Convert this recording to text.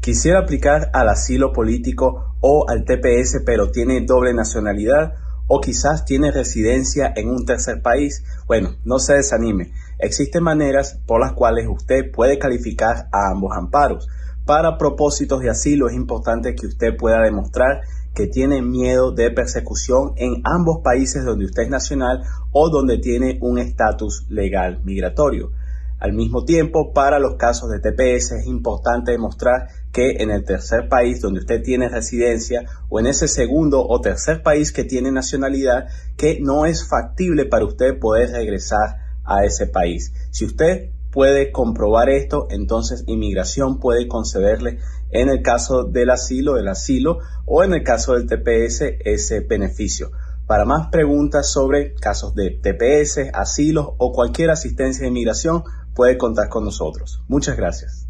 Quisiera aplicar al asilo político o al TPS pero tiene doble nacionalidad o quizás tiene residencia en un tercer país. Bueno, no se desanime. Existen maneras por las cuales usted puede calificar a ambos amparos. Para propósitos de asilo es importante que usted pueda demostrar que tiene miedo de persecución en ambos países donde usted es nacional o donde tiene un estatus legal migratorio. Al mismo tiempo, para los casos de TPS es importante demostrar que en el tercer país donde usted tiene residencia o en ese segundo o tercer país que tiene nacionalidad, que no es factible para usted poder regresar a ese país. Si usted puede comprobar esto, entonces inmigración puede concederle en el caso del asilo, el asilo o en el caso del TPS ese beneficio. Para más preguntas sobre casos de TPS, asilos o cualquier asistencia de inmigración, puede contar con nosotros. Muchas gracias.